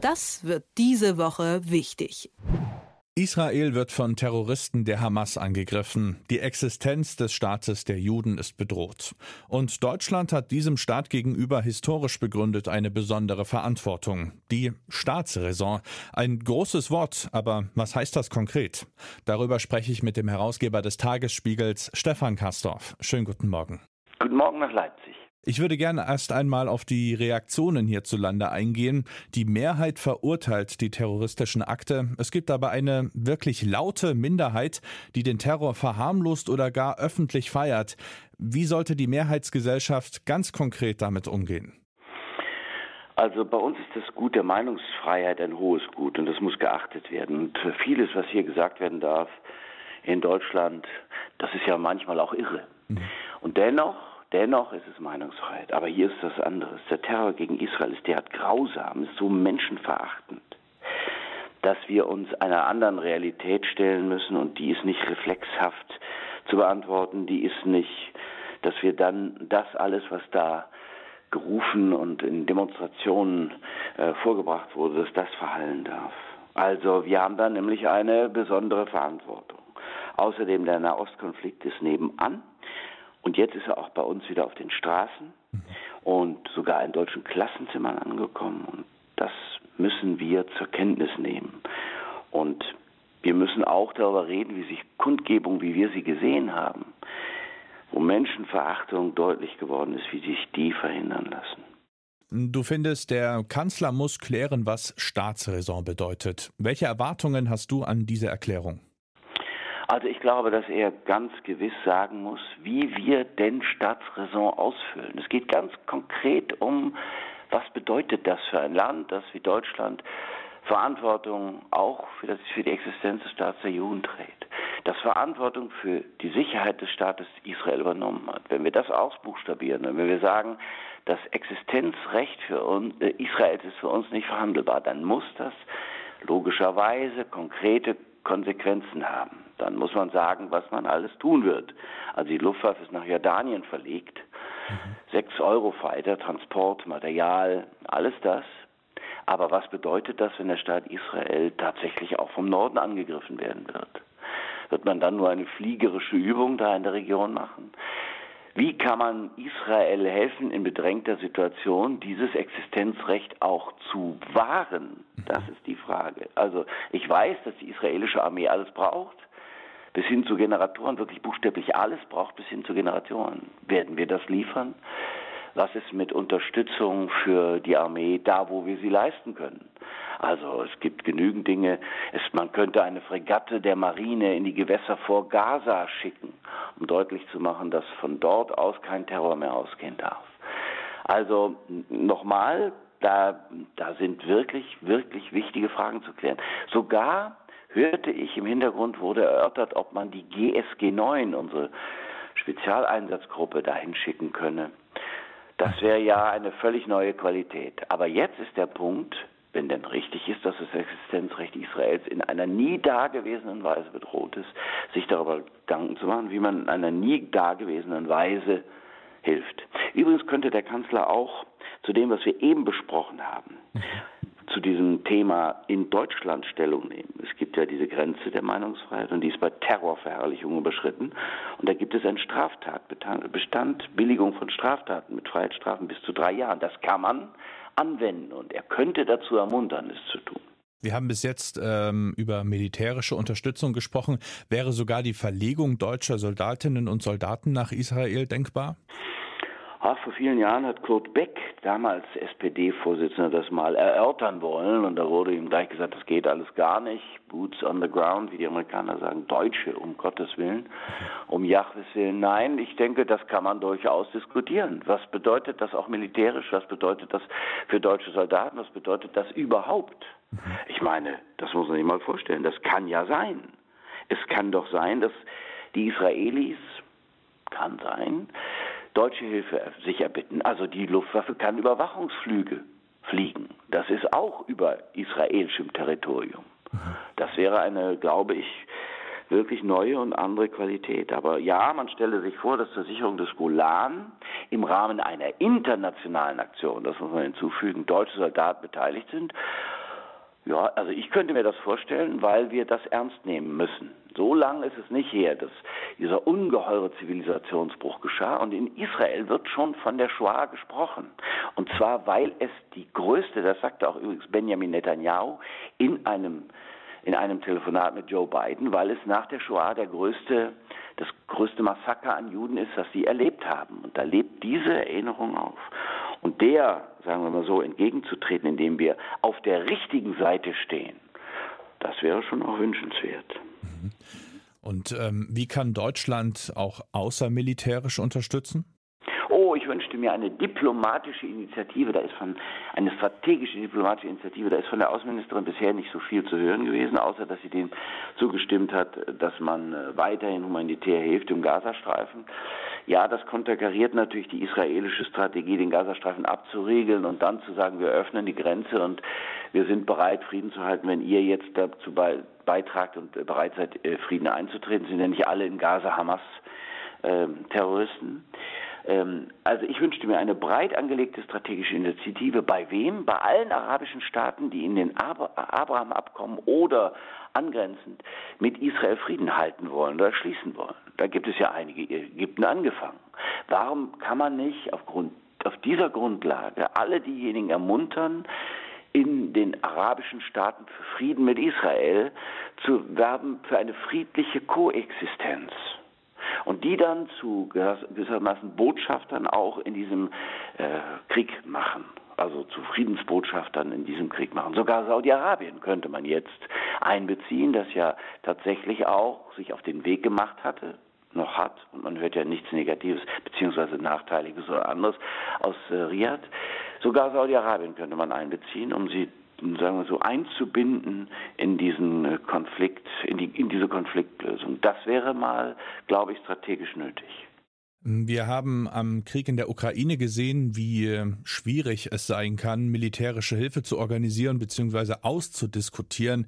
Das wird diese Woche wichtig. Israel wird von Terroristen der Hamas angegriffen. Die Existenz des Staates der Juden ist bedroht. Und Deutschland hat diesem Staat gegenüber historisch begründet eine besondere Verantwortung. Die Staatsräson. Ein großes Wort, aber was heißt das konkret? Darüber spreche ich mit dem Herausgeber des Tagesspiegels, Stefan Kastorf. Schönen guten Morgen. Guten Morgen nach Leipzig. Ich würde gerne erst einmal auf die Reaktionen hierzulande eingehen. Die Mehrheit verurteilt die terroristischen Akte. Es gibt aber eine wirklich laute Minderheit, die den Terror verharmlost oder gar öffentlich feiert. Wie sollte die Mehrheitsgesellschaft ganz konkret damit umgehen? Also bei uns ist das Gut der Meinungsfreiheit ein hohes Gut und das muss geachtet werden. Und vieles, was hier gesagt werden darf in Deutschland, das ist ja manchmal auch irre. Mhm. Und dennoch Dennoch ist es Meinungsfreiheit. Aber hier ist das anderes. Der Terror gegen Israel ist derart grausam, ist so menschenverachtend, dass wir uns einer anderen Realität stellen müssen und die ist nicht reflexhaft zu beantworten, die ist nicht, dass wir dann das alles, was da gerufen und in Demonstrationen äh, vorgebracht wurde, dass das verhallen darf. Also wir haben da nämlich eine besondere Verantwortung. Außerdem der Nahostkonflikt ist nebenan. Und jetzt ist er auch bei uns wieder auf den Straßen und sogar in deutschen Klassenzimmern angekommen. Und das müssen wir zur Kenntnis nehmen. Und wir müssen auch darüber reden, wie sich Kundgebung, wie wir sie gesehen haben, wo Menschenverachtung deutlich geworden ist, wie sich die verhindern lassen. Du findest, der Kanzler muss klären, was Staatsräson bedeutet. Welche Erwartungen hast du an diese Erklärung? Also ich glaube, dass er ganz gewiss sagen muss, wie wir denn Staatsräson ausfüllen. Es geht ganz konkret um, was bedeutet das für ein Land, das wie Deutschland Verantwortung auch für, das, für die Existenz des Staates der Juden trägt, das Verantwortung für die Sicherheit des Staates Israel übernommen hat. Wenn wir das ausbuchstabieren, wenn wir sagen, das Existenzrecht für uns, äh, Israels ist für uns nicht verhandelbar, dann muss das logischerweise konkrete Konsequenzen haben. Dann muss man sagen, was man alles tun wird. Also die Luftwaffe ist nach Jordanien verlegt. Sechs Eurofighter, Transport, Material, alles das. Aber was bedeutet das, wenn der Staat Israel tatsächlich auch vom Norden angegriffen werden wird? Wird man dann nur eine fliegerische Übung da in der Region machen? Wie kann man Israel helfen, in bedrängter Situation dieses Existenzrecht auch zu wahren? Das ist die Frage. Also ich weiß, dass die israelische Armee alles braucht, bis hin zu Generatoren, wirklich buchstäblich alles braucht, bis hin zu Generatoren. Werden wir das liefern? Was ist mit Unterstützung für die Armee da, wo wir sie leisten können? Also es gibt genügend Dinge. Es, man könnte eine Fregatte der Marine in die Gewässer vor Gaza schicken, um deutlich zu machen, dass von dort aus kein Terror mehr ausgehen darf. Also nochmal, da, da sind wirklich, wirklich wichtige Fragen zu klären. Sogar hörte ich im Hintergrund wurde erörtert, ob man die GSG 9, unsere Spezialeinsatzgruppe, dahin schicken könne. Das wäre ja eine völlig neue Qualität. Aber jetzt ist der Punkt, wenn denn richtig ist, dass das Existenzrecht Israels in einer nie dagewesenen Weise bedroht ist, sich darüber Gedanken zu machen, wie man in einer nie dagewesenen Weise hilft. Übrigens könnte der Kanzler auch zu dem, was wir eben besprochen haben, zu diesem Thema in Deutschland Stellung nehmen. Es gibt ja diese Grenze der Meinungsfreiheit und die ist bei Terrorverherrlichung überschritten. Und da gibt es einen Straftatbestand, Billigung von Straftaten mit Freiheitsstrafen bis zu drei Jahren. Das kann man anwenden und er könnte dazu ermuntern, es zu tun. Wir haben bis jetzt ähm, über militärische Unterstützung gesprochen. Wäre sogar die Verlegung deutscher Soldatinnen und Soldaten nach Israel denkbar? Ach, vor vielen Jahren hat Kurt Beck, damals SPD-Vorsitzender, das mal erörtern wollen und da wurde ihm gleich gesagt, das geht alles gar nicht. Boots on the ground, wie die Amerikaner sagen, Deutsche, um Gottes Willen, um Jahwes Willen. Nein, ich denke, das kann man durchaus diskutieren. Was bedeutet das auch militärisch? Was bedeutet das für deutsche Soldaten? Was bedeutet das überhaupt? Ich meine, das muss man sich mal vorstellen. Das kann ja sein. Es kann doch sein, dass die Israelis, kann sein, deutsche Hilfe sich erbitten. Also die Luftwaffe kann Überwachungsflüge fliegen. Das ist auch über israelischem Territorium. Das wäre eine, glaube ich, wirklich neue und andere Qualität. Aber ja, man stelle sich vor, dass zur Sicherung des Golan im Rahmen einer internationalen Aktion, das muss man hinzufügen, deutsche Soldaten beteiligt sind Ja, also ich könnte mir das vorstellen, weil wir das ernst nehmen müssen. So lange ist es nicht her, dass dieser ungeheure Zivilisationsbruch geschah. Und in Israel wird schon von der Shoah gesprochen. Und zwar, weil es die größte, das sagte auch übrigens Benjamin Netanyahu in einem, in einem Telefonat mit Joe Biden, weil es nach der Shoah der größte, das größte Massaker an Juden ist, das sie erlebt haben. Und da lebt diese Erinnerung auf. Und der, sagen wir mal so, entgegenzutreten, indem wir auf der richtigen Seite stehen, das wäre schon auch wünschenswert. Mhm. Und ähm, wie kann Deutschland auch außermilitärisch unterstützen? Oh, ich wünschte mir eine diplomatische Initiative, da ist von eine strategische diplomatische Initiative, da ist von der Außenministerin bisher nicht so viel zu hören gewesen, außer dass sie dem zugestimmt hat, dass man äh, weiterhin humanitär hilft im Gazastreifen. Ja, das konterkariert natürlich die israelische Strategie, den Gazastreifen abzuriegeln und dann zu sagen, wir öffnen die Grenze und wir sind bereit, Frieden zu halten, wenn ihr jetzt dazu beitragt und bereit seid, äh, Frieden einzutreten. Sind ja nicht alle in Gaza Hamas-Terroristen. Ähm, also ich wünschte mir eine breit angelegte strategische Initiative. Bei wem? Bei allen arabischen Staaten, die in den Abraham-Abkommen oder angrenzend mit Israel Frieden halten wollen oder schließen wollen. Da gibt es ja einige, Ägypten angefangen. Warum kann man nicht aufgrund, auf dieser Grundlage alle diejenigen ermuntern, in den arabischen Staaten für Frieden mit Israel zu werben für eine friedliche Koexistenz? Und die dann zu gewissermaßen Botschaftern auch in diesem äh, Krieg machen also zu Friedensbotschaftern in diesem Krieg machen. Sogar Saudi-Arabien könnte man jetzt einbeziehen, das ja tatsächlich auch sich auf den Weg gemacht hatte, noch hat, und man hört ja nichts Negatives beziehungsweise Nachteiliges oder anderes aus äh, Riyadh. Sogar Saudi-Arabien könnte man einbeziehen, um sie sagen wir so, einzubinden in diesen äh, Konflikt, in, die, in diese Konfliktlösung. Das wäre mal, glaube ich, strategisch nötig. Wir haben am Krieg in der Ukraine gesehen, wie äh, schwierig es sein kann, militärische Hilfe zu organisieren bzw. auszudiskutieren.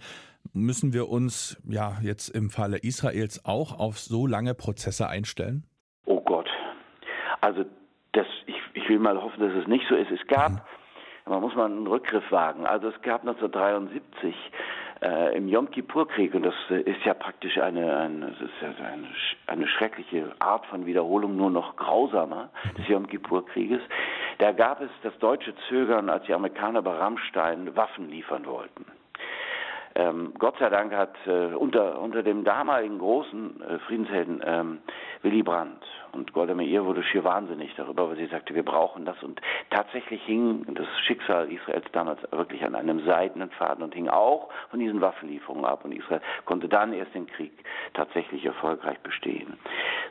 Müssen wir uns ja jetzt im Falle Israels auch auf so lange Prozesse einstellen? Oh Gott. Also das, ich, ich will mal hoffen, dass es nicht so ist. Es gab mhm man muss mal einen Rückgriff wagen. Also es gab 1973 äh, im Yom Kippur-Krieg, und das äh, ist ja praktisch eine, eine, das ist ja eine, eine schreckliche Art von Wiederholung, nur noch grausamer des Yom Kippur-Krieges, da gab es das deutsche Zögern, als die Amerikaner bei Rammstein Waffen liefern wollten. Ähm, Gott sei Dank hat äh, unter, unter dem damaligen großen äh, Friedenshelden ähm, Willy Brandt und Golda Meir wurde schier wahnsinnig darüber, weil sie sagte, wir brauchen das. Und tatsächlich hing das Schicksal Israels damals wirklich an einem seidenen Faden und hing auch von diesen Waffenlieferungen ab. Und Israel konnte dann erst den Krieg tatsächlich erfolgreich bestehen.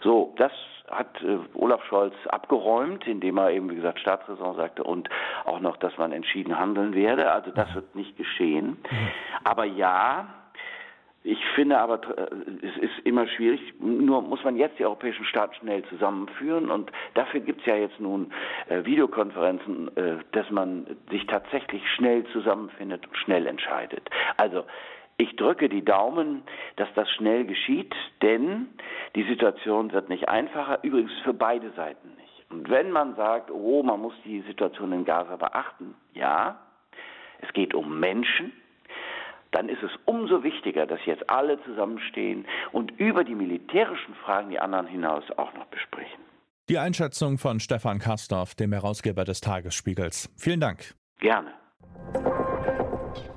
So, das hat äh, Olaf Scholz abgeräumt, indem er eben, wie gesagt, Staatsräson sagte und auch noch, dass man entschieden handeln werde. Also das wird nicht geschehen. Aber ja, ich finde aber, äh, es ist immer schwierig, nur muss man jetzt die europäischen Staaten schnell zusammenführen und dafür gibt es ja jetzt nun äh, Videokonferenzen, äh, dass man sich tatsächlich schnell zusammenfindet und schnell entscheidet. Also ich drücke die Daumen, dass das schnell geschieht, denn die Situation wird nicht einfacher, übrigens für beide Seiten nicht. Und wenn man sagt, oh, man muss die Situation in Gaza beachten, ja, es geht um Menschen, dann ist es umso wichtiger, dass jetzt alle zusammenstehen und über die militärischen Fragen die anderen hinaus auch noch besprechen. Die Einschätzung von Stefan Karsdorf, dem Herausgeber des Tagesspiegels. Vielen Dank. Gerne.